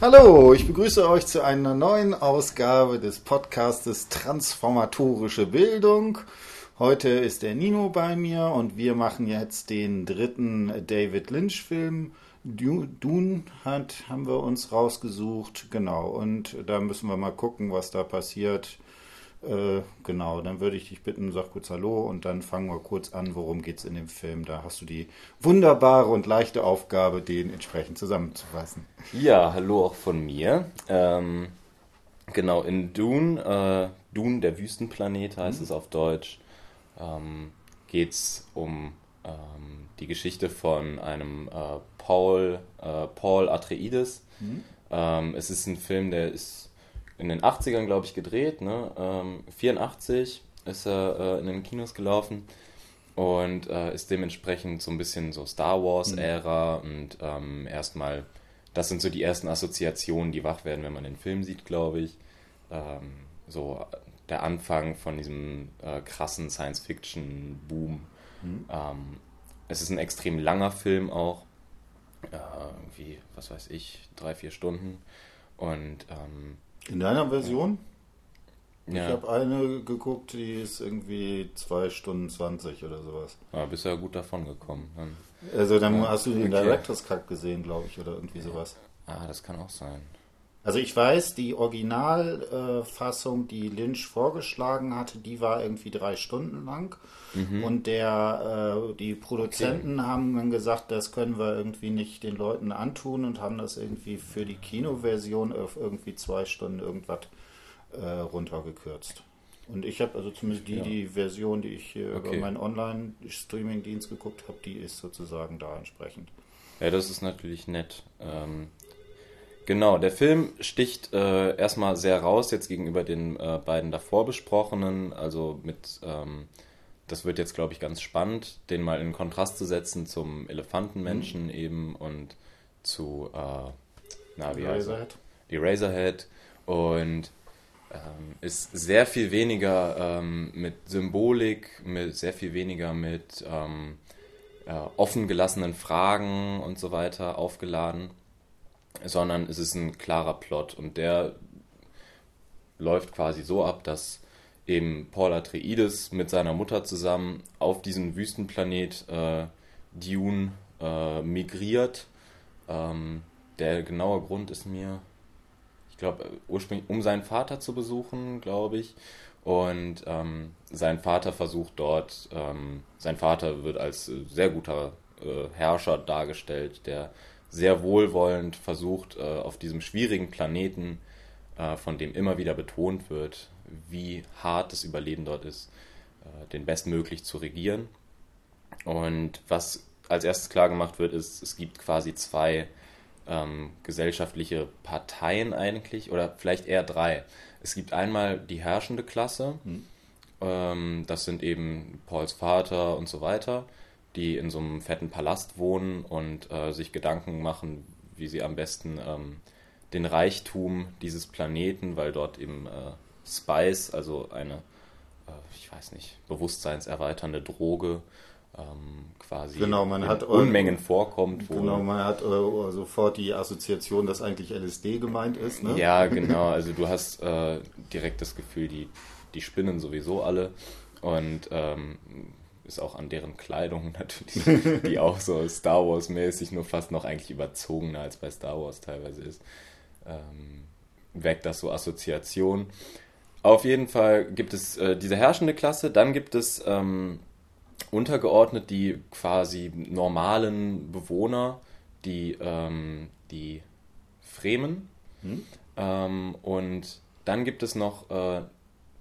Hallo, ich begrüße euch zu einer neuen Ausgabe des Podcastes Transformatorische Bildung. Heute ist der Nino bei mir und wir machen jetzt den dritten David Lynch-Film. Dune hat, haben wir uns rausgesucht, genau. Und da müssen wir mal gucken, was da passiert. Äh, genau, dann würde ich dich bitten, sag kurz Hallo und dann fangen wir kurz an, worum geht es in dem Film. Da hast du die wunderbare und leichte Aufgabe, den entsprechend zusammenzufassen. Ja, hallo auch von mir. Ähm, genau, in Dune, äh, Dune, der Wüstenplanet heißt mhm. es auf Deutsch, ähm, geht es um ähm, die Geschichte von einem äh, Paul, äh, Paul Atreides. Mhm. Ähm, es ist ein Film, der ist in den 80ern, glaube ich, gedreht. Ne? Ähm, 84 ist er äh, in den Kinos gelaufen und äh, ist dementsprechend so ein bisschen so Star Wars-Ära mhm. und ähm, erstmal, das sind so die ersten Assoziationen, die wach werden, wenn man den Film sieht, glaube ich. Ähm, so der Anfang von diesem äh, krassen Science-Fiction-Boom. Mhm. Ähm, es ist ein extrem langer Film auch. Äh, irgendwie, was weiß ich, drei, vier Stunden. Und ähm, in deiner Version? Ja. Ich habe eine geguckt, die ist irgendwie 2 Stunden 20 oder sowas. Ja, bist ja gut davon gekommen. Dann. Also dann ja, hast du den okay. Director's Cut gesehen, glaube ich, oder irgendwie sowas. Ah, das kann auch sein. Also ich weiß, die Originalfassung, äh, die Lynch vorgeschlagen hatte, die war irgendwie drei Stunden lang. Mhm. Und der, äh, die Produzenten okay. haben dann gesagt, das können wir irgendwie nicht den Leuten antun und haben das irgendwie für die Kinoversion auf irgendwie zwei Stunden irgendwas äh, runtergekürzt. Und ich habe also zumindest die, ja. die Version, die ich hier okay. über meinen Online-Streaming-Dienst geguckt habe, die ist sozusagen da entsprechend. Ja, das ist natürlich nett. Ähm, Genau, der Film sticht äh, erstmal sehr raus jetzt gegenüber den äh, beiden davor besprochenen. Also mit, ähm, das wird jetzt, glaube ich, ganz spannend, den mal in Kontrast zu setzen zum Elefantenmenschen mhm. eben und zu, äh, na, wie heißt Razorhead. Die Razorhead. Und ähm, ist sehr viel weniger ähm, mit Symbolik, mit sehr viel weniger mit ähm, äh, offen gelassenen Fragen und so weiter aufgeladen sondern es ist ein klarer Plot und der läuft quasi so ab, dass eben Paul Atreides mit seiner Mutter zusammen auf diesen Wüstenplanet äh, Dune äh, migriert. Ähm, der genaue Grund ist mir, ich glaube, ursprünglich um seinen Vater zu besuchen, glaube ich. Und ähm, sein Vater versucht dort, ähm, sein Vater wird als sehr guter äh, Herrscher dargestellt, der sehr wohlwollend versucht, äh, auf diesem schwierigen Planeten, äh, von dem immer wieder betont wird, wie hart das Überleben dort ist, äh, den bestmöglich zu regieren. Und was als erstes klar gemacht wird, ist, es gibt quasi zwei ähm, gesellschaftliche Parteien eigentlich, oder vielleicht eher drei. Es gibt einmal die herrschende Klasse, mhm. ähm, das sind eben Pauls Vater und so weiter die in so einem fetten Palast wohnen und äh, sich Gedanken machen, wie sie am besten ähm, den Reichtum dieses Planeten, weil dort eben äh, Spice, also eine, äh, ich weiß nicht, bewusstseinserweiternde Droge, ähm, quasi genau, man in hat, Unmengen vorkommt. genau, man hat äh, sofort die Assoziation, dass eigentlich LSD gemeint ist. Ne? Ja, genau. Also du hast äh, direkt das Gefühl, die, die spinnen sowieso alle. Und ähm, ist auch an deren Kleidung natürlich, die auch so Star Wars-mäßig nur fast noch eigentlich überzogener als bei Star Wars teilweise ist, ähm, weckt das so Assoziationen. Auf jeden Fall gibt es äh, diese herrschende Klasse, dann gibt es ähm, untergeordnet die quasi normalen Bewohner, die, ähm, die Fremen. Hm? Ähm, und dann gibt es noch äh,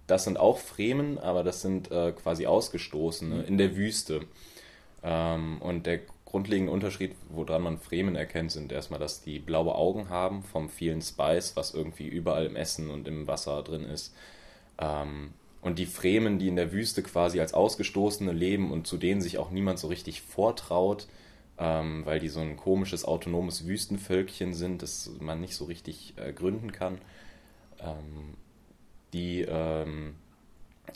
das sind auch Fremen, aber das sind äh, quasi Ausgestoßene mhm. in der Wüste. Ähm, und der grundlegende Unterschied, woran man Fremen erkennt, sind erstmal, dass die blaue Augen haben vom vielen Spice, was irgendwie überall im Essen und im Wasser drin ist. Ähm, und die Fremen, die in der Wüste quasi als Ausgestoßene leben und zu denen sich auch niemand so richtig vortraut, ähm, weil die so ein komisches autonomes Wüstenvölkchen sind, das man nicht so richtig äh, gründen kann. Ähm, die ähm,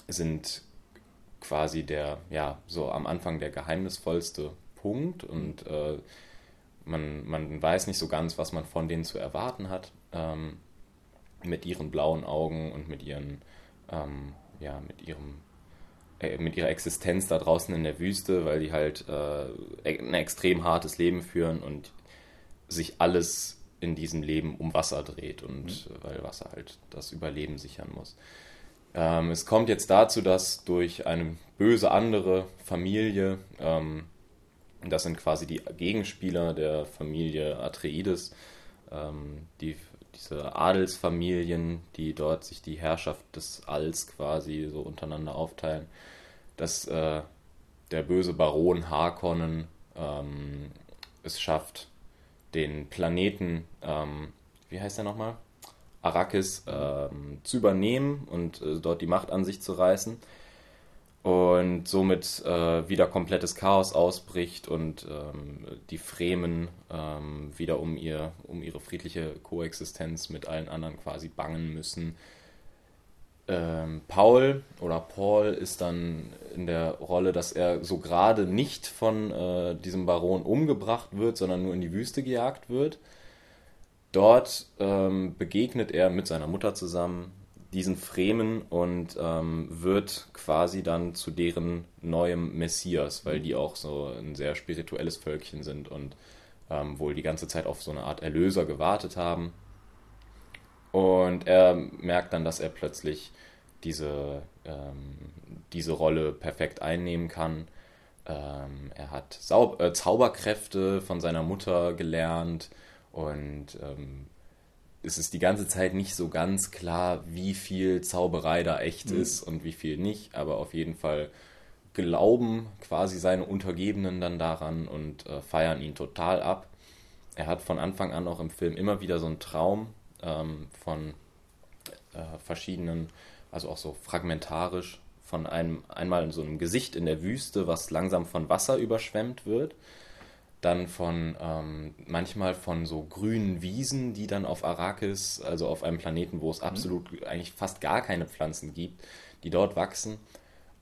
sind quasi der, ja, so am Anfang der geheimnisvollste Punkt und äh, man, man weiß nicht so ganz, was man von denen zu erwarten hat. Ähm, mit ihren blauen Augen und mit ihren, ähm, ja, mit ihrem äh, mit ihrer Existenz da draußen in der Wüste, weil die halt äh, ein extrem hartes Leben führen und sich alles in diesem Leben um Wasser dreht und mhm. weil Wasser halt das Überleben sichern muss. Ähm, es kommt jetzt dazu, dass durch eine böse andere Familie, ähm, das sind quasi die Gegenspieler der Familie Atreides, ähm, die, diese Adelsfamilien, die dort sich die Herrschaft des Alls quasi so untereinander aufteilen, dass äh, der böse Baron Harkonnen ähm, es schafft, den Planeten, ähm, wie heißt der nochmal? Arrakis ähm, zu übernehmen und äh, dort die Macht an sich zu reißen. Und somit äh, wieder komplettes Chaos ausbricht und ähm, die Fremen ähm, wieder um, ihr, um ihre friedliche Koexistenz mit allen anderen quasi bangen müssen. Ähm, Paul oder Paul ist dann in der Rolle, dass er so gerade nicht von äh, diesem Baron umgebracht wird, sondern nur in die Wüste gejagt wird Dort ähm, begegnet er mit seiner Mutter zusammen diesen Fremen und ähm, wird quasi dann zu deren neuem Messias, weil die auch so ein sehr spirituelles Völkchen sind und ähm, wohl die ganze Zeit auf so eine Art Erlöser gewartet haben. Und er merkt dann, dass er plötzlich diese, ähm, diese Rolle perfekt einnehmen kann. Ähm, er hat Sau äh, Zauberkräfte von seiner Mutter gelernt und ähm, es ist die ganze Zeit nicht so ganz klar, wie viel Zauberei da echt mhm. ist und wie viel nicht, aber auf jeden Fall glauben quasi seine Untergebenen dann daran und äh, feiern ihn total ab. Er hat von Anfang an auch im Film immer wieder so einen Traum ähm, von äh, verschiedenen, also auch so fragmentarisch, von einem einmal in so einem Gesicht in der Wüste, was langsam von Wasser überschwemmt wird dann von ähm, manchmal von so grünen Wiesen, die dann auf Arrakis, also auf einem Planeten, wo es mhm. absolut eigentlich fast gar keine Pflanzen gibt, die dort wachsen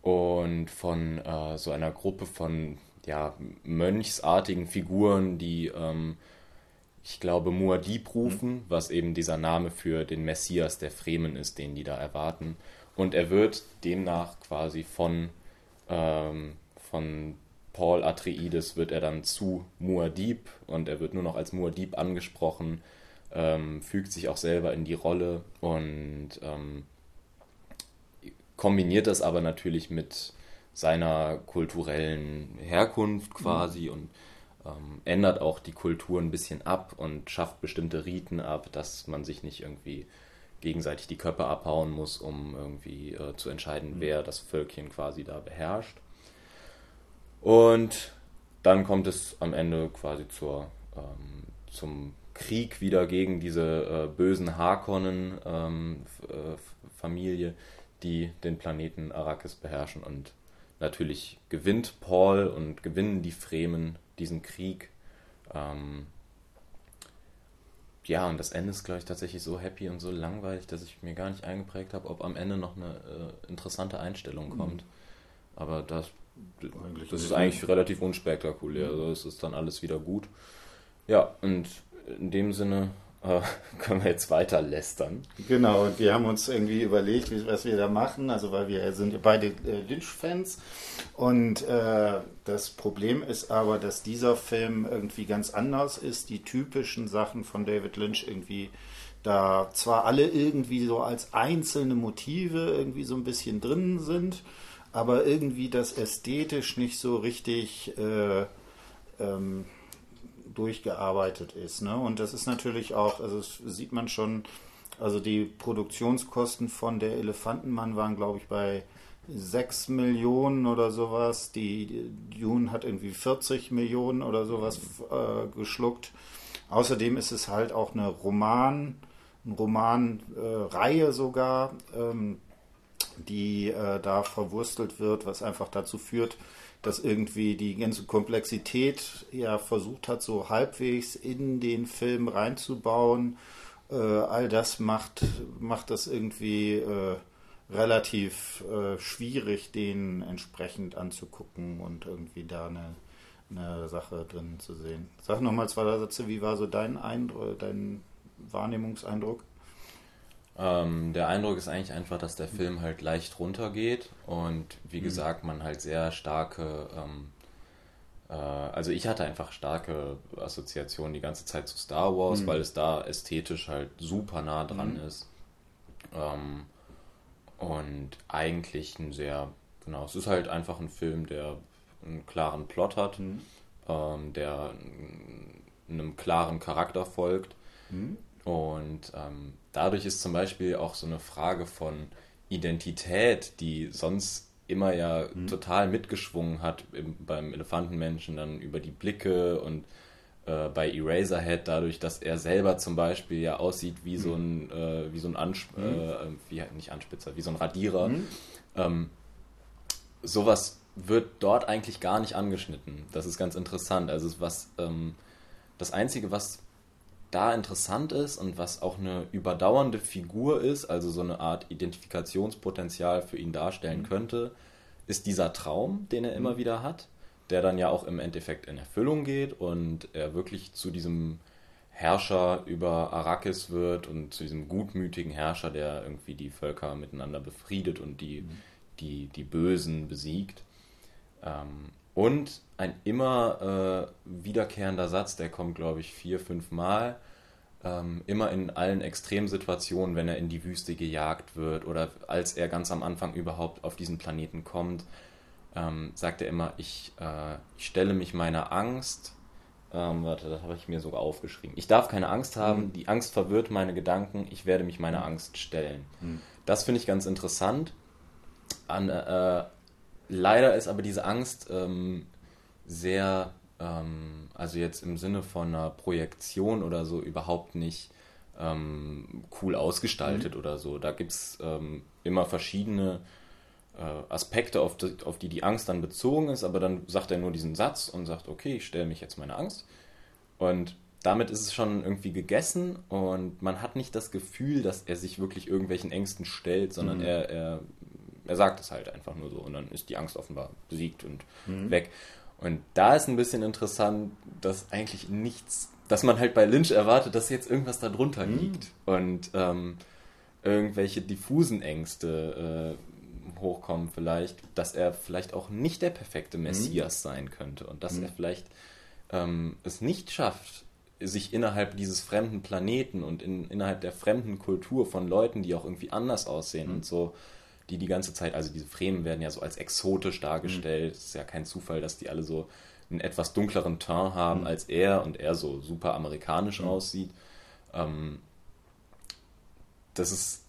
und von äh, so einer Gruppe von ja, mönchsartigen Figuren, die ähm, ich glaube Muad'Dib rufen, mhm. was eben dieser Name für den Messias der Fremen ist, den die da erwarten. Und er wird demnach quasi von, ähm, von Paul Atreides wird er dann zu Muad'Dib und er wird nur noch als Muad'Dib angesprochen, ähm, fügt sich auch selber in die Rolle und ähm, kombiniert das aber natürlich mit seiner kulturellen Herkunft quasi mhm. und ähm, ändert auch die Kultur ein bisschen ab und schafft bestimmte Riten ab, dass man sich nicht irgendwie gegenseitig die Köpfe abhauen muss, um irgendwie äh, zu entscheiden, mhm. wer das Völkchen quasi da beherrscht. Und dann kommt es am Ende quasi zur, ähm, zum Krieg wieder gegen diese äh, bösen Harkonnen-Familie, ähm, äh, die den Planeten Arrakis beherrschen. Und natürlich gewinnt Paul und gewinnen die Fremen diesen Krieg. Ähm, ja, und das Ende ist, glaube ich, tatsächlich so happy und so langweilig, dass ich mir gar nicht eingeprägt habe, ob am Ende noch eine äh, interessante Einstellung kommt. Mhm. Aber das eigentlich das ist eigentlich relativ unspektakulär. Also es ist dann alles wieder gut. Ja, und in dem Sinne äh, können wir jetzt weiter lästern. Genau, und wir haben uns irgendwie überlegt, was wir da machen. Also, weil wir sind beide äh, Lynch-Fans. Und äh, das Problem ist aber, dass dieser Film irgendwie ganz anders ist. Die typischen Sachen von David Lynch irgendwie da zwar alle irgendwie so als einzelne Motive irgendwie so ein bisschen drin sind aber irgendwie das ästhetisch nicht so richtig äh, ähm, durchgearbeitet ist. Ne? Und das ist natürlich auch, also das sieht man schon, also die Produktionskosten von der Elefantenmann waren, glaube ich, bei 6 Millionen oder sowas. Die Dune hat irgendwie 40 Millionen oder sowas äh, geschluckt. Außerdem ist es halt auch eine Roman, eine Romanreihe äh, sogar. Ähm, die äh, da verwurstelt wird, was einfach dazu führt, dass irgendwie die ganze Komplexität ja versucht hat, so halbwegs in den Film reinzubauen. Äh, all das macht, macht das irgendwie äh, relativ äh, schwierig, den entsprechend anzugucken und irgendwie da eine eine Sache drin zu sehen. Sag nochmal zwei Sätze, wie war so dein Eindruck, dein Wahrnehmungseindruck? Ähm, der Eindruck ist eigentlich einfach, dass der Film halt leicht runtergeht und wie mhm. gesagt, man halt sehr starke, ähm, äh, also ich hatte einfach starke Assoziationen die ganze Zeit zu Star Wars, mhm. weil es da ästhetisch halt super nah dran mhm. ist. Ähm, und eigentlich ein sehr, genau, es ist halt einfach ein Film, der einen klaren Plot hat, mhm. ähm, der einem klaren Charakter folgt. Mhm. Und ähm, dadurch ist zum Beispiel auch so eine Frage von Identität, die sonst immer ja mhm. total mitgeschwungen hat im, beim Elefantenmenschen, dann über die Blicke und äh, bei Eraserhead dadurch, dass er selber zum Beispiel ja aussieht wie mhm. so ein, äh, wie so ein Ansp mhm. äh, wie, nicht Anspitzer, wie so ein Radierer. Mhm. Ähm, sowas wird dort eigentlich gar nicht angeschnitten. Das ist ganz interessant. Also was ähm, das Einzige, was da interessant ist und was auch eine überdauernde Figur ist, also so eine Art Identifikationspotenzial für ihn darstellen mhm. könnte, ist dieser Traum, den er immer mhm. wieder hat, der dann ja auch im Endeffekt in Erfüllung geht und er wirklich zu diesem Herrscher über Arrakis wird und zu diesem gutmütigen Herrscher, der irgendwie die Völker miteinander befriedet und die, mhm. die, die Bösen besiegt. Ähm, und ein immer äh, wiederkehrender Satz, der kommt, glaube ich, vier, fünf Mal. Ähm, immer in allen Extremsituationen, wenn er in die Wüste gejagt wird oder als er ganz am Anfang überhaupt auf diesen Planeten kommt, ähm, sagt er immer, ich, äh, ich stelle mich meiner Angst. Ähm, warte, das habe ich mir sogar aufgeschrieben. Ich darf keine Angst haben, mhm. die Angst verwirrt meine Gedanken, ich werde mich meiner Angst stellen. Mhm. Das finde ich ganz interessant. An, äh, leider ist aber diese Angst ähm, sehr, ähm, also jetzt im Sinne von einer Projektion oder so, überhaupt nicht ähm, cool ausgestaltet mhm. oder so. Da gibt es ähm, immer verschiedene äh, Aspekte, auf die, auf die die Angst dann bezogen ist, aber dann sagt er nur diesen Satz und sagt, okay, ich stelle mich jetzt meine Angst. Und damit ist es schon irgendwie gegessen und man hat nicht das Gefühl, dass er sich wirklich irgendwelchen Ängsten stellt, sondern mhm. er, er er sagt es halt einfach nur so und dann ist die Angst offenbar besiegt und mhm. weg. Und da ist ein bisschen interessant, dass eigentlich nichts, dass man halt bei Lynch erwartet, dass jetzt irgendwas da drunter mhm. liegt und ähm, irgendwelche diffusen Ängste äh, hochkommen vielleicht, dass er vielleicht auch nicht der perfekte mhm. Messias mhm. sein könnte und dass er mhm. vielleicht ähm, es nicht schafft, sich innerhalb dieses fremden Planeten und in, innerhalb der fremden Kultur von Leuten, die auch irgendwie anders aussehen mhm. und so, die die ganze Zeit, also diese Fremen werden ja so als exotisch dargestellt. Mhm. Es ist ja kein Zufall, dass die alle so einen etwas dunkleren Teint haben mhm. als er und er so super amerikanisch mhm. aussieht. Ähm, das ist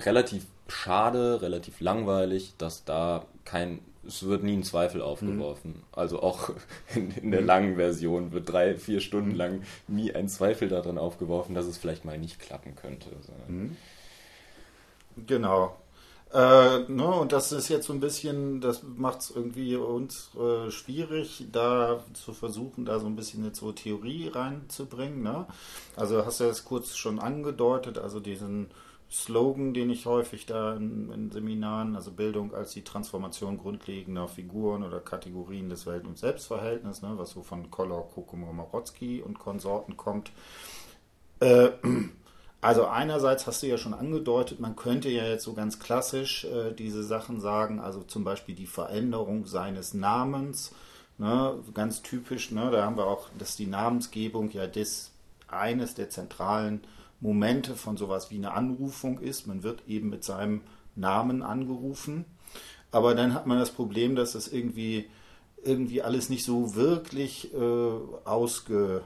relativ schade, relativ langweilig, dass da kein, es wird nie ein Zweifel aufgeworfen. Mhm. Also auch in, in der mhm. langen Version wird drei, vier Stunden mhm. lang nie ein Zweifel darin aufgeworfen, dass es vielleicht mal nicht klappen könnte. Genau. Äh, ne, und das ist jetzt so ein bisschen, das macht es irgendwie uns äh, schwierig, da zu versuchen, da so ein bisschen eine so Theorie reinzubringen. Ne? Also hast du das kurz schon angedeutet, also diesen Slogan, den ich häufig da in, in, Seminaren, also Bildung als die Transformation grundlegender Figuren oder Kategorien des Welt- und Selbstverhältnisses, ne, was so von Kollor, Kokomorotsky und Konsorten kommt. Äh, also einerseits hast du ja schon angedeutet, man könnte ja jetzt so ganz klassisch äh, diese Sachen sagen, also zum Beispiel die Veränderung seines Namens, ne, ganz typisch, ne, da haben wir auch, dass die Namensgebung ja das eines der zentralen Momente von sowas wie eine Anrufung ist. Man wird eben mit seinem Namen angerufen, aber dann hat man das Problem, dass das irgendwie irgendwie alles nicht so wirklich äh, ausge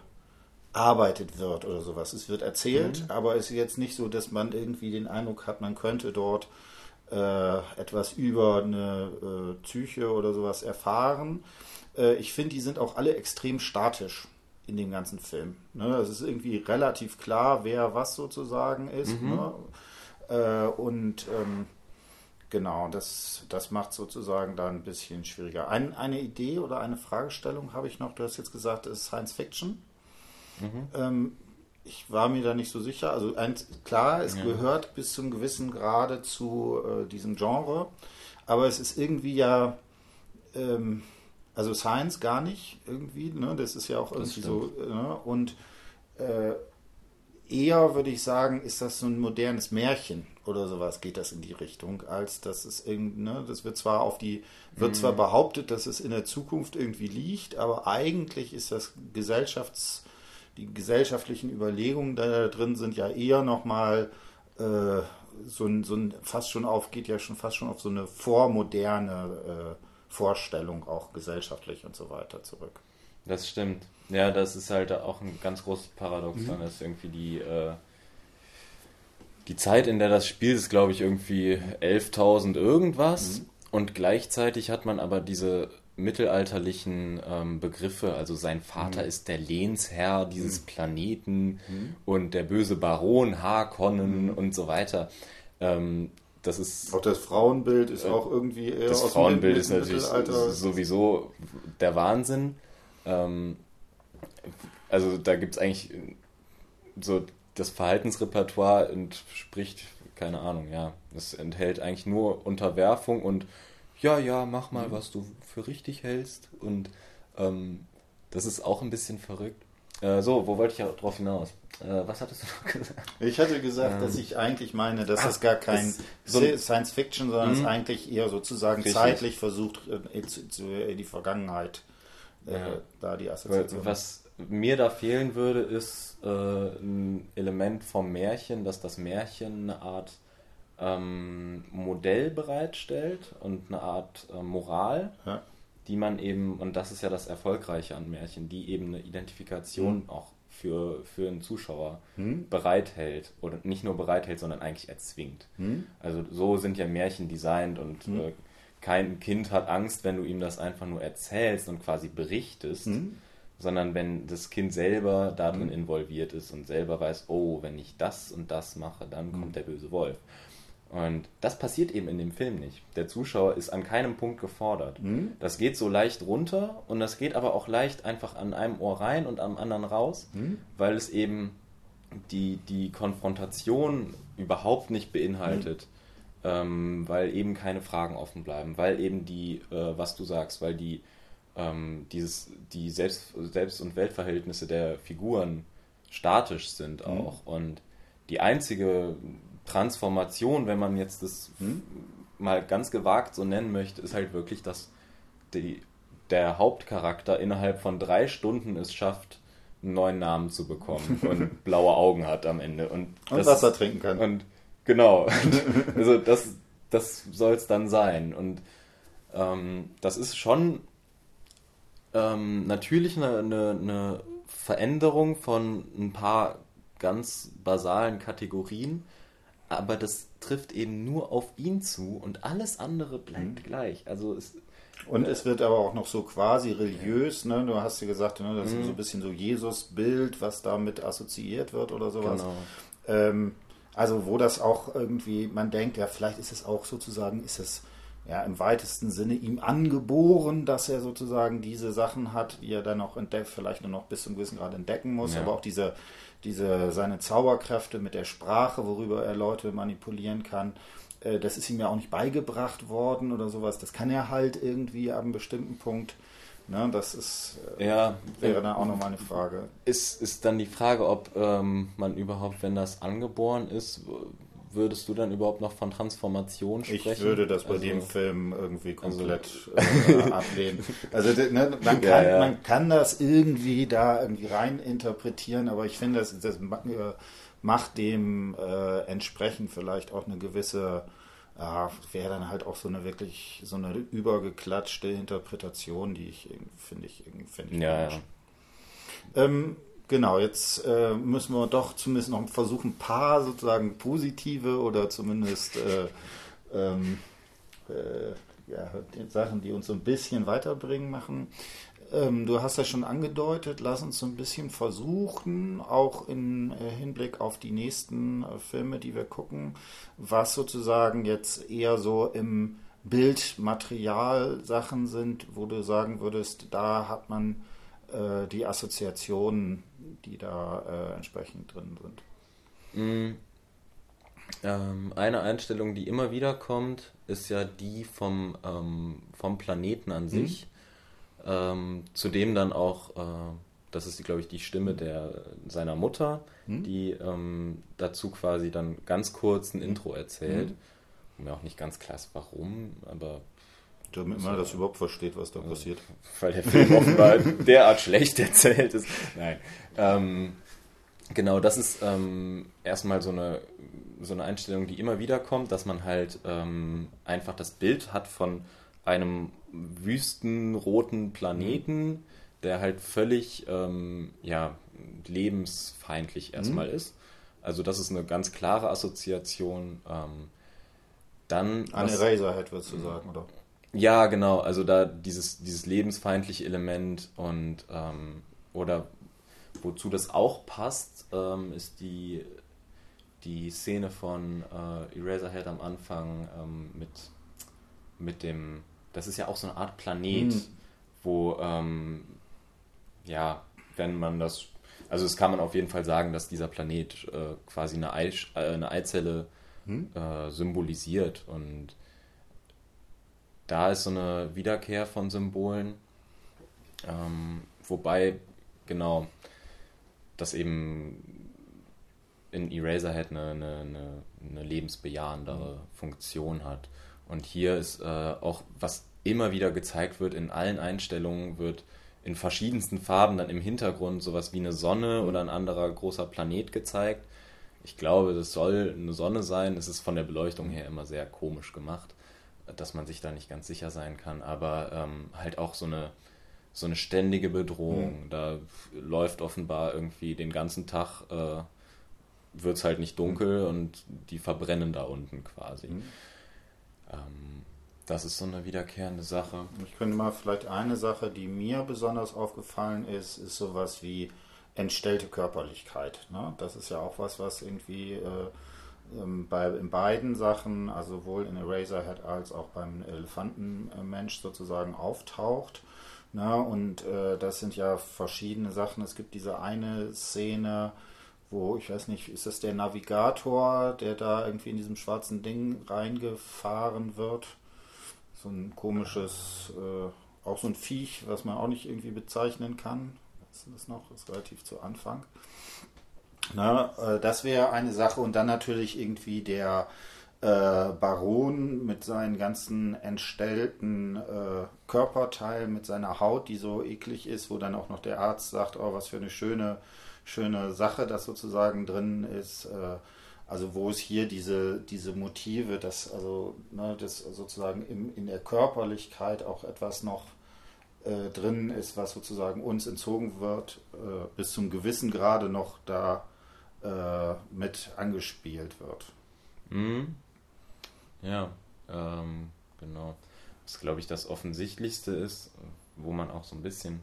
arbeitet wird oder sowas. Es wird erzählt, mhm. aber es ist jetzt nicht so, dass man irgendwie den Eindruck hat, man könnte dort äh, etwas über eine äh, Psyche oder sowas erfahren. Äh, ich finde, die sind auch alle extrem statisch in dem ganzen Film. Ne? Es ist irgendwie relativ klar, wer was sozusagen ist. Mhm. Ne? Äh, und ähm, genau, das, das macht sozusagen da ein bisschen schwieriger. Ein, eine Idee oder eine Fragestellung habe ich noch. Du hast jetzt gesagt, es ist Science Fiction. Mhm. Ähm, ich war mir da nicht so sicher. Also eins, klar, es ja. gehört bis zum gewissen Grade zu äh, diesem Genre, aber es ist irgendwie ja, ähm, Also Science gar nicht irgendwie, ne? Das ist ja auch irgendwie so. Ne? Und äh, eher würde ich sagen, ist das so ein modernes Märchen oder sowas, geht das in die Richtung, als dass es irgendwie, ne, das wird zwar auf die, wird zwar mhm. behauptet, dass es in der Zukunft irgendwie liegt, aber eigentlich ist das Gesellschafts, die gesellschaftlichen Überlegungen, die da drin sind, ja eher nochmal äh, so ein, so ein fast schon auf, geht ja schon fast schon auf so eine vormoderne äh, Vorstellung auch gesellschaftlich und so weiter zurück. Das stimmt. Ja, das ist halt auch ein ganz großes Paradoxon, mhm. dass irgendwie die, äh, die Zeit, in der das Spiel ist, glaube ich, irgendwie 11.000 irgendwas. Mhm. Und gleichzeitig hat man aber diese mittelalterlichen ähm, Begriffe, also sein Vater mhm. ist der Lehnsherr dieses mhm. Planeten mhm. und der böse Baron Harkonnen mhm. und so weiter. Ähm, das ist auch das Frauenbild ist äh, auch irgendwie eher das Frauenbild ist natürlich sowieso der Wahnsinn. Ähm, also da gibt es eigentlich so das Verhaltensrepertoire entspricht, keine Ahnung, ja. Es enthält eigentlich nur Unterwerfung und ja, ja, mach mal, mhm. was du für richtig hältst. Und ähm, das ist auch ein bisschen verrückt. Äh, so, wo wollte ich ja drauf hinaus? Äh, was hattest du noch gesagt? Ich hatte gesagt, ähm, dass ich eigentlich meine, dass es gar kein so Science Fiction, sondern es mhm. eigentlich eher sozusagen richtig. zeitlich versucht, in, in die Vergangenheit äh, ja. da die Assoziation. Was mir da fehlen würde, ist äh, ein Element vom Märchen, dass das Märchen eine Art ähm, Modell bereitstellt und eine Art äh, Moral, ja. die man eben, und das ist ja das Erfolgreiche an Märchen, die eben eine Identifikation mhm. auch für, für einen Zuschauer mhm. bereithält. Oder nicht nur bereithält, sondern eigentlich erzwingt. Mhm. Also so sind ja Märchen designt und hm. äh, kein Kind hat Angst, wenn du ihm das einfach nur erzählst und quasi berichtest, mhm. sondern wenn das Kind selber darin mhm. involviert ist und selber weiß, oh, wenn ich das und das mache, dann kommt der böse Wolf. Und das passiert eben in dem Film nicht. Der Zuschauer ist an keinem Punkt gefordert. Mhm. Das geht so leicht runter und das geht aber auch leicht einfach an einem Ohr rein und am anderen raus, mhm. weil es eben die, die Konfrontation überhaupt nicht beinhaltet, mhm. ähm, weil eben keine Fragen offen bleiben, weil eben die, äh, was du sagst, weil die, ähm, dieses, die Selbst-, Selbst und Weltverhältnisse der Figuren statisch sind mhm. auch. Und die einzige Transformation, wenn man jetzt das hm? mal ganz gewagt so nennen möchte, ist halt wirklich, dass die, der Hauptcharakter innerhalb von drei Stunden es schafft, einen neuen Namen zu bekommen und blaue Augen hat am Ende. Und, und Wasser trinken kann. Und genau. also das, das soll es dann sein. Und ähm, das ist schon ähm, natürlich eine, eine, eine Veränderung von ein paar ganz basalen Kategorien aber das trifft eben nur auf ihn zu und alles andere bleibt mhm. gleich. Also es, und es wird aber auch noch so quasi religiös, ne? Du hast ja gesagt, ne, das mhm. ist so ein bisschen so Jesus-Bild, was damit assoziiert wird oder sowas. Genau. Ähm, also wo das auch irgendwie, man denkt, ja, vielleicht ist es auch sozusagen, ist es ja im weitesten Sinne ihm angeboren, dass er sozusagen diese Sachen hat, die er dann auch entdeckt, vielleicht nur noch bis zum gewissen Grad entdecken muss, ja. aber auch diese diese, seine Zauberkräfte mit der Sprache, worüber er Leute manipulieren kann, äh, das ist ihm ja auch nicht beigebracht worden oder sowas. Das kann er halt irgendwie ab einem bestimmten Punkt. Ne, das ist, äh, ja, wäre dann auch nochmal eine Frage. Ist, ist dann die Frage, ob ähm, man überhaupt, wenn das angeboren ist, würdest du dann überhaupt noch von Transformation sprechen? Ich würde das bei also, dem Film irgendwie also komplett also, äh, ablehnen. Also ne, man, kann, ja, ja. man kann das irgendwie da irgendwie rein interpretieren, aber ich finde, das, das äh, macht dem äh, entsprechend vielleicht auch eine gewisse ja, wäre dann halt auch so eine wirklich so eine übergeklatschte Interpretation, die ich finde ich finde ich ja, ja. Ähm, Genau, jetzt äh, müssen wir doch zumindest noch versuchen, ein paar sozusagen positive oder zumindest äh, ähm, äh, ja, Sachen, die uns so ein bisschen weiterbringen, machen. Ähm, du hast ja schon angedeutet, lass uns so ein bisschen versuchen, auch im äh, Hinblick auf die nächsten äh, Filme, die wir gucken, was sozusagen jetzt eher so im Bildmaterial Sachen sind, wo du sagen würdest, da hat man äh, die Assoziationen die da äh, entsprechend drin sind. Mm. Ähm, eine Einstellung, die immer wieder kommt, ist ja die vom, ähm, vom Planeten an mhm. sich. Ähm, zudem dann auch, äh, das ist, glaube ich, die Stimme der, seiner Mutter, hm? die ähm, dazu quasi dann ganz kurz ein Intro erzählt. Hm? Mir auch nicht ganz klar ist, warum, aber damit man das überhaupt versteht, was da passiert. Weil der Film offenbar derart schlecht erzählt ist. Nein. Ähm, genau, das ist ähm, erstmal so eine, so eine Einstellung, die immer wieder kommt, dass man halt ähm, einfach das Bild hat von einem wüstenroten Planeten, der halt völlig ähm, ja, lebensfeindlich erstmal mhm. ist. Also das ist eine ganz klare Assoziation. Ähm, dann Eine Eraserhead, würdest du sagen, oder? Ja, genau. Also da dieses, dieses lebensfeindliche Element und ähm, oder wozu das auch passt, ähm, ist die, die Szene von äh, Eraserhead am Anfang ähm, mit, mit dem, das ist ja auch so eine Art Planet, mhm. wo, ähm, ja, wenn man das, also es kann man auf jeden Fall sagen, dass dieser Planet äh, quasi eine, Ei, äh, eine Eizelle mhm. symbolisiert und da ist so eine Wiederkehr von Symbolen. Ähm, wobei, genau, das eben in Eraserhead eine, eine, eine lebensbejahendere mhm. Funktion hat. Und hier ist äh, auch, was immer wieder gezeigt wird, in allen Einstellungen wird in verschiedensten Farben dann im Hintergrund sowas wie eine Sonne mhm. oder ein anderer großer Planet gezeigt. Ich glaube, das soll eine Sonne sein. Es ist von der Beleuchtung her immer sehr komisch gemacht dass man sich da nicht ganz sicher sein kann, aber ähm, halt auch so eine, so eine ständige Bedrohung. Mhm. Da läuft offenbar irgendwie den ganzen Tag, äh, wird es halt nicht dunkel mhm. und die verbrennen da unten quasi. Mhm. Ähm, das ist so eine wiederkehrende Sache. Ich könnte mal vielleicht eine Sache, die mir besonders aufgefallen ist, ist sowas wie entstellte Körperlichkeit. Ne? Das ist ja auch was, was irgendwie äh, ähm, bei, in beiden Sachen, also sowohl in Eraserhead als auch beim Elefantenmensch sozusagen auftaucht. Na, und äh, das sind ja verschiedene Sachen. Es gibt diese eine Szene, wo, ich weiß nicht, ist das der Navigator, der da irgendwie in diesem schwarzen Ding reingefahren wird? So ein komisches, äh, auch so ein Viech, was man auch nicht irgendwie bezeichnen kann. Was ist das noch? Das ist relativ zu Anfang. Na, äh, das wäre eine Sache. Und dann natürlich irgendwie der äh, Baron mit seinen ganzen entstellten äh, Körperteilen, mit seiner Haut, die so eklig ist, wo dann auch noch der Arzt sagt, oh, was für eine schöne, schöne Sache das sozusagen drin ist. Äh, also wo es hier diese, diese Motive, dass also ne, das sozusagen im, in der Körperlichkeit auch etwas noch äh, drin ist, was sozusagen uns entzogen wird, äh, bis zum gewissen Grade noch da äh, mit angespielt wird. Mhm. Ja, ähm, genau. Was glaube ich das Offensichtlichste ist, wo man auch so ein bisschen,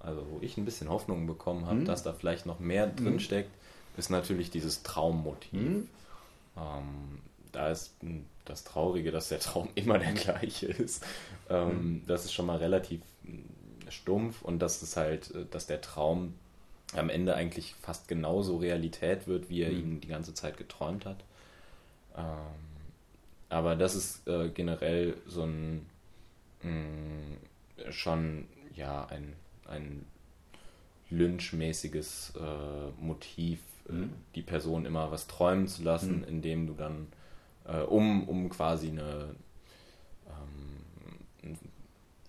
also wo ich ein bisschen Hoffnung bekommen habe, mhm. dass da vielleicht noch mehr mhm. drin steckt, ist natürlich dieses Traummotiv. Mhm. Ähm, da ist das Traurige, dass der Traum immer der gleiche ist. Ähm, mhm. das ist schon mal relativ stumpf und dass es halt, äh, dass der Traum am Ende eigentlich fast genauso Realität wird, wie er mhm. ihn die ganze Zeit geträumt hat. Ähm, aber das ist äh, generell so ein mh, mm, schon ja ein, ein lynchmäßiges äh, Motiv, äh, mhm. die Person immer was träumen zu lassen, mhm. indem du dann, äh, um, um quasi eine ähm,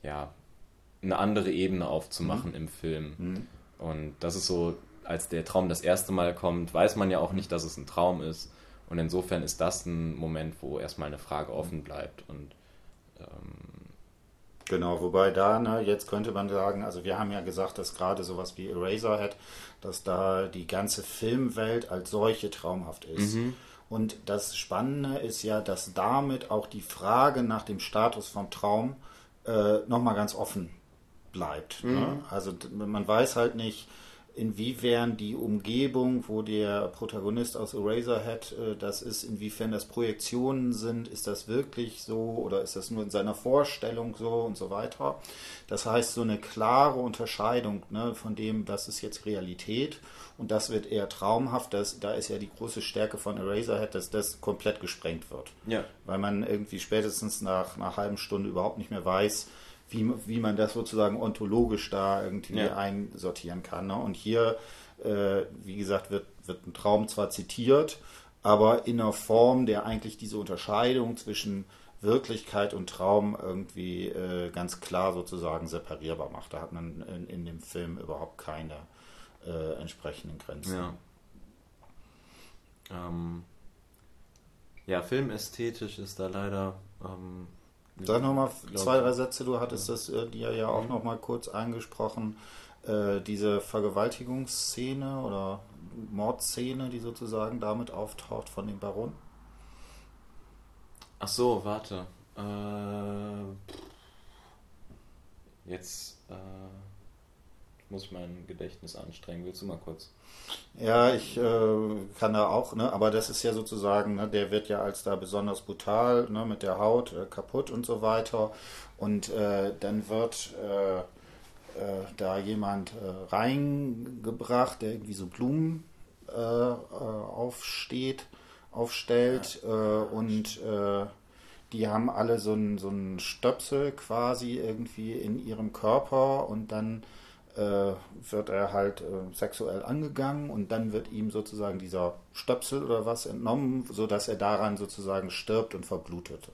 ja, eine andere Ebene aufzumachen mhm. im Film. Und das ist so, als der Traum das erste Mal kommt, weiß man ja auch nicht, dass es ein Traum ist. Und insofern ist das ein Moment, wo erstmal eine Frage offen bleibt. Und ähm, Genau, wobei da, ne, jetzt könnte man sagen, also wir haben ja gesagt, dass gerade sowas wie Eraserhead, dass da die ganze Filmwelt als solche traumhaft ist. Mhm. Und das Spannende ist ja, dass damit auch die Frage nach dem Status vom Traum äh, nochmal ganz offen bleibt. Ne? Mhm. Ne? Also man weiß halt nicht, inwiefern die Umgebung, wo der Protagonist aus Eraserhead äh, das ist, inwiefern das Projektionen sind, ist das wirklich so oder ist das nur in seiner Vorstellung so und so weiter. Das heißt, so eine klare Unterscheidung ne, von dem, das ist jetzt Realität und das wird eher traumhaft, das, da ist ja die große Stärke von Eraserhead, dass das komplett gesprengt wird. Ja. Weil man irgendwie spätestens nach einer halben Stunde überhaupt nicht mehr weiß, wie, wie man das sozusagen ontologisch da irgendwie Ja. einsortieren kann. Ne? Und hier, äh, wie gesagt, wird, wird ein Traum zwar zitiert, aber in einer Form, der eigentlich diese Unterscheidung zwischen Wirklichkeit und Traum irgendwie äh, ganz klar sozusagen separierbar macht. Da hat man in, in dem Film überhaupt keine äh, entsprechenden Grenzen. Ja. Ähm, ja, filmästhetisch ist da leider. Ähm, Sag nochmal zwei, drei Sätze. Du hattest das äh, dir ja auch noch mal kurz angesprochen. Äh, diese Vergewaltigungsszene oder Mordszene, die sozusagen damit auftaucht von dem Baron. Ach so, warte. Äh, jetzt äh, muss ich mein Gedächtnis anstrengen. Willst du mal kurz? Ja, ich äh, kann da auch, ne, aber das ist ja sozusagen, ne, der wird ja als da besonders brutal, ne, mit der Haut äh, kaputt und so weiter. Und äh, dann wird äh, äh, da jemand äh, reingebracht, der irgendwie so Blumen aufsteht, aufstellt äh, und die haben alle so einen so einen Stöpsel quasi irgendwie in ihrem Körper und dann wird er halt äh, sexuell angegangen und dann wird ihm sozusagen dieser Stöpsel oder was entnommen, sodass er daran sozusagen stirbt und verblutet.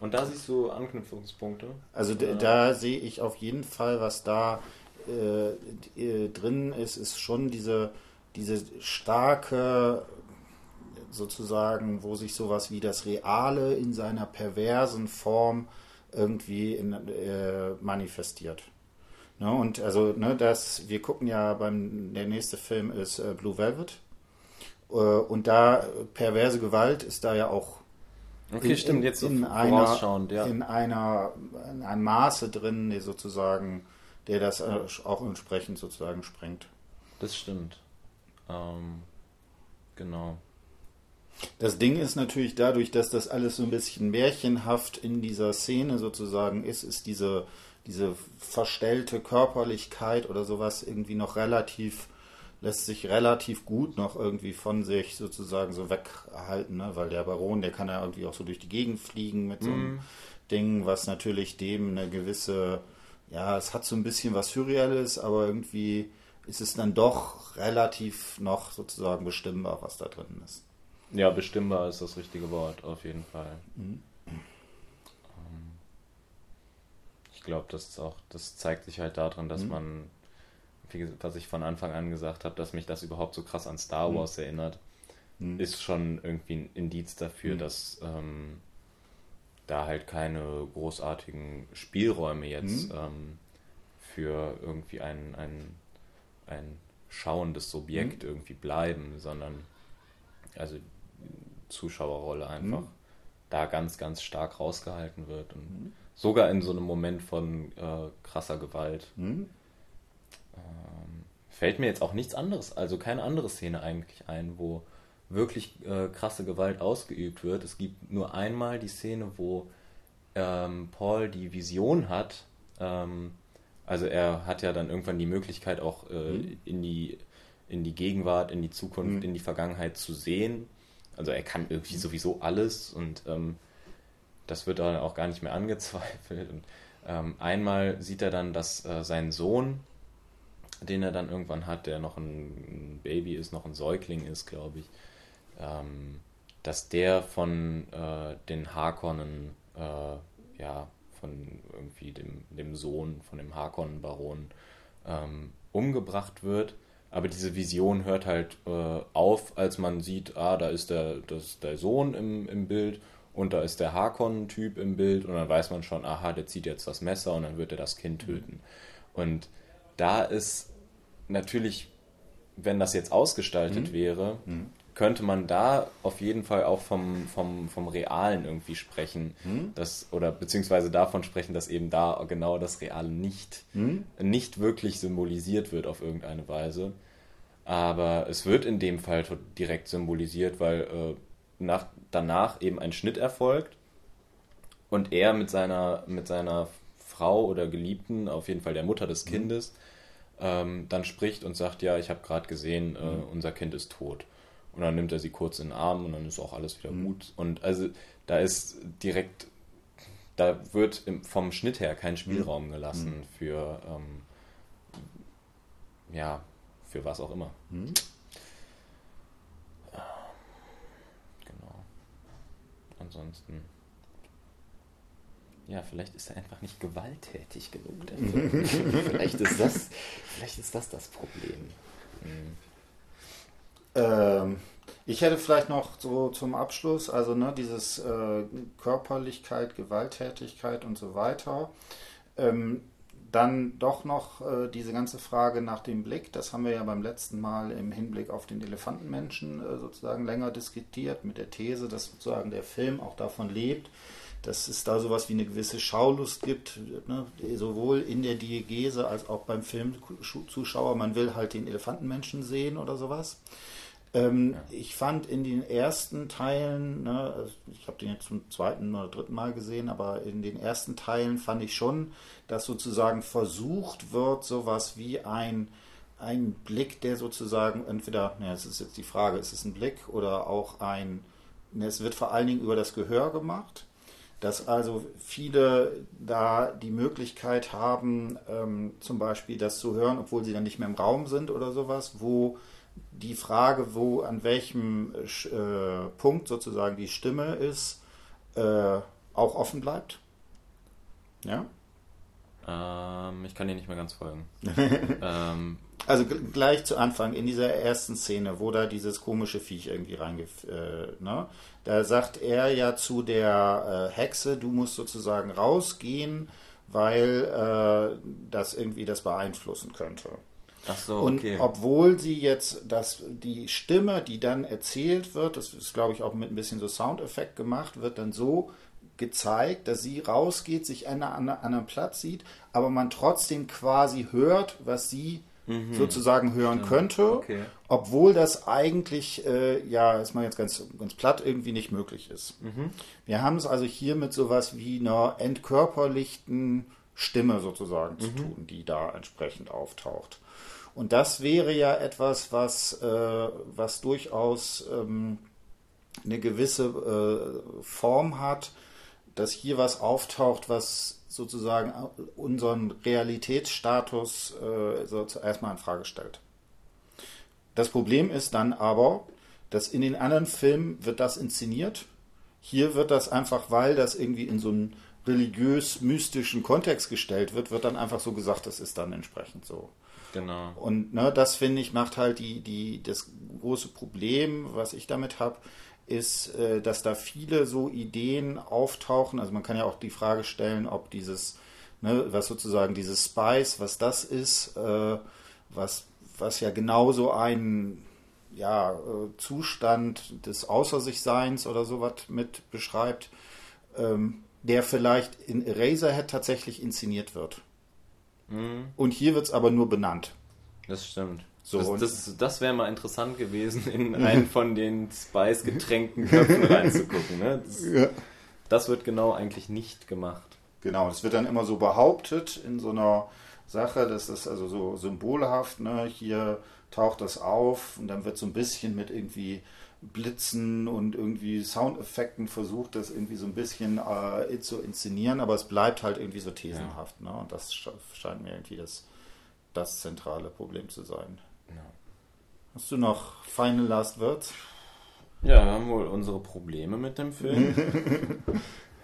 Und da siehst du Anknüpfungspunkte. Also d- da sehe ich auf jeden Fall, was da äh, äh, drin ist, ist schon diese, diese starke, sozusagen, wo sich sowas wie das Reale in seiner perversen Form irgendwie in, äh, manifestiert. Ne, und also, ne, das, wir gucken ja beim, der nächste Film ist äh, Blue Velvet. Äh, und da, perverse Gewalt ist da ja auch Okay, stimmt, jetzt in einer, ja. in einer in einem Maße drin, der sozusagen, der das äh, auch entsprechend sozusagen sprengt. Das stimmt. Ähm, genau. Das Ding ist natürlich dadurch, dass das alles so ein bisschen märchenhaft in dieser Szene sozusagen ist, ist diese, diese verstellte Körperlichkeit oder sowas irgendwie noch relativ, lässt sich relativ gut noch irgendwie von sich sozusagen so weghalten, ne? weil der Baron, der kann ja irgendwie auch so durch die Gegend fliegen mit so einem Ding, was natürlich dem eine gewisse, ja, es hat so ein bisschen was Surreales, aber irgendwie ist es dann doch relativ noch sozusagen bestimmbar, was da drin ist. Ja, bestimmbar ist das richtige Wort, auf jeden Fall. Mhm. Ähm, Ich glaube, das ist auch, das zeigt sich halt darin, dass Mhm. man, wie, was ich von Anfang an gesagt habe, dass mich das überhaupt so krass an Mhm. Star Wars erinnert, ist schon irgendwie ein Indiz dafür, Mhm. dass ähm, da halt keine großartigen Spielräume jetzt Mhm. ähm, für irgendwie ein, ein, ein schauendes Subjekt Mhm. irgendwie bleiben, sondern also Zuschauerrolle einfach Mhm. da ganz, ganz stark rausgehalten wird und Mhm. sogar in so einem Moment von äh, krasser Gewalt. Hm? Ähm, fällt mir jetzt auch nichts anderes, also keine andere Szene eigentlich ein, wo wirklich äh, krasse Gewalt ausgeübt wird. Es gibt nur einmal die Szene, wo ähm, Paul die Vision hat. Ähm, also er hat ja dann irgendwann die Möglichkeit auch äh, Mhm. in die in die Gegenwart, in die Zukunft, Mhm. in die Vergangenheit zu sehen. Also er kann irgendwie sowieso alles und ähm, das wird dann auch gar nicht mehr angezweifelt. Und, ähm, einmal sieht er dann, dass äh, sein Sohn, den er dann irgendwann hat, der noch ein Baby ist, noch ein Säugling ist, glaube ich, ähm, dass der von äh, den Harkonnen, äh, ja, von irgendwie dem, dem Sohn von dem Harkonnen-Baron ähm, umgebracht wird. Aber diese Vision hört halt äh, auf, als man sieht, ah, da ist der, das, der Sohn im, im Bild und da ist der Harkonnen-Typ im Bild und dann weiß man schon, aha, der zieht jetzt das Messer und dann wird er das Kind töten. Und da ist natürlich, wenn das jetzt ausgestaltet wäre, könnte man da auf jeden Fall auch vom, vom, vom Realen irgendwie sprechen. Das, oder beziehungsweise davon sprechen, dass eben da genau das Reale nicht, nicht wirklich symbolisiert wird auf irgendeine Weise. Aber es wird in dem Fall direkt symbolisiert, weil äh, nach, danach eben ein Schnitt erfolgt und er mit seiner, mit seiner Frau oder Geliebten, auf jeden Fall der Mutter des Kindes, ähm, dann spricht und sagt, ja, ich habe gerade gesehen, äh, unser Kind ist tot. Und dann nimmt er sie kurz in den Arm und dann ist auch alles wieder gut. Und also da ist direkt, da wird vom Schnitt her kein Spielraum gelassen für, ähm, ja, für was auch immer. Mhm. Genau. Ansonsten. Ja, vielleicht ist er einfach nicht gewalttätig genug. Vielleicht, ist das, vielleicht ist das das Problem. Mhm. Ähm, ich hätte vielleicht noch so zum Abschluss, also ne, dieses äh, Körperlichkeit, Gewalttätigkeit und so weiter. Ähm, dann doch noch äh, diese ganze Frage nach dem Blick. Das haben wir ja beim letzten Mal im Hinblick auf den Elefantenmenschen äh, sozusagen länger diskutiert mit der These, dass sozusagen der Film auch davon lebt, dass es da sowas wie eine gewisse Schaulust gibt, ne? sowohl in der Diegese als auch beim Filmzuschauer. Man will halt den Elefantenmenschen sehen oder sowas. Ähm, ja. Ich fand in den ersten Teilen, ne, also ich habe den jetzt zum zweiten oder dritten Mal gesehen, aber in den ersten Teilen fand ich schon, dass sozusagen versucht wird, sowas wie ein, ein Blick, der sozusagen entweder, ne, es ist jetzt die Frage, ist es ein Blick oder auch ein, ne, es wird vor allen Dingen über das Gehör gemacht, dass also viele da die Möglichkeit haben, ähm, zum Beispiel das zu hören, obwohl sie dann nicht mehr im Raum sind oder sowas, wo die Frage, wo an welchem äh, Punkt sozusagen die Stimme ist, äh, auch offen bleibt. Ja? Ähm, ich kann dir nicht mehr ganz folgen. ähm, also gleich zu Anfang, in dieser ersten Szene, wo da dieses komische Viech irgendwie reingef... Äh, ne? Da sagt er ja zu der äh, Hexe, du musst sozusagen rausgehen, weil äh, das irgendwie das beeinflussen könnte. So, und okay. obwohl sie jetzt das, die Stimme, die dann erzählt wird, das ist glaube ich auch mit ein bisschen so Soundeffekt gemacht, wird dann so gezeigt, dass sie rausgeht, sich an einem anderen Platz sieht, aber man trotzdem quasi hört, was sie mhm. sozusagen hören könnte, okay. obwohl das eigentlich, äh, ja, ist mal jetzt ganz, ganz platt, irgendwie nicht möglich ist. Mhm. Wir haben es also hier mit sowas wie einer entkörperlichten Stimme sozusagen mhm. zu tun, die da entsprechend auftaucht. Und das wäre ja etwas, was, äh, was durchaus ähm, eine gewisse äh, Form hat, dass hier was auftaucht, was sozusagen unseren Realitätsstatus äh, so erstmal in Frage stellt. Das Problem ist dann aber, dass in den anderen Filmen wird das inszeniert. Hier wird das einfach, weil das irgendwie in so einen religiös-mystischen Kontext gestellt wird, wird dann einfach so gesagt, das ist dann entsprechend so. Genau. Und ne, das finde ich macht halt die, die, das große Problem, was ich damit habe, ist, äh, dass da viele so Ideen auftauchen. Also man kann ja auch die Frage stellen, ob dieses, ne, was sozusagen dieses Spice, was das ist, äh, was, was ja genauso ein ja, äh, Zustand des Außer sich Seins oder sowas mit beschreibt, ähm, der vielleicht in Eraserhead tatsächlich inszeniert wird. Mhm. Und hier wird es aber nur benannt. Das stimmt. So, das, das, das wäre mal interessant gewesen, in einen von den Spice-getränkten Köpfen reinzugucken. Ne? Das, ja. das wird genau eigentlich nicht gemacht. Genau, es wird dann immer so behauptet in so einer Sache, das ist also so symbolhaft, ne? hier taucht das auf und dann wird so ein bisschen mit irgendwie Blitzen und irgendwie Soundeffekten versucht, das irgendwie so ein bisschen äh, zu inszenieren, aber es bleibt halt irgendwie so thesenhaft. Ja. Ne? Und das scheint mir irgendwie das, das zentrale Problem zu sein. Ja. Hast du noch Final Last Words? Ja, wir haben wohl unsere Probleme mit dem Film.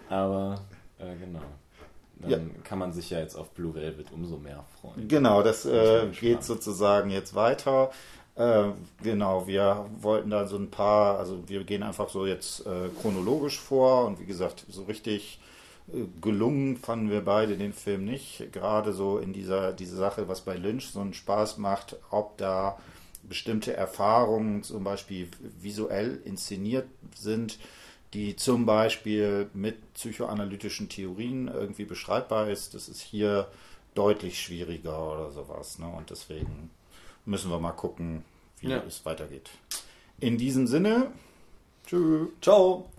aber äh, genau. Dann ja. kann man sich ja jetzt auf Blue Velvet umso mehr freuen. Genau, das äh, geht sozusagen jetzt weiter. Äh, genau, wir wollten da so ein paar, also wir gehen einfach so jetzt äh, chronologisch vor und wie gesagt, so richtig äh, gelungen fanden wir beide den Film nicht. Gerade so in dieser diese Sache, was bei Lynch so einen Spaß macht, ob da bestimmte Erfahrungen zum Beispiel visuell inszeniert sind, die zum Beispiel mit psychoanalytischen Theorien irgendwie beschreibbar ist. Das ist hier deutlich schwieriger oder sowas. Ne? Und deswegen müssen wir mal gucken, wie ja. es weitergeht. In diesem Sinne, tschüss. Ciao.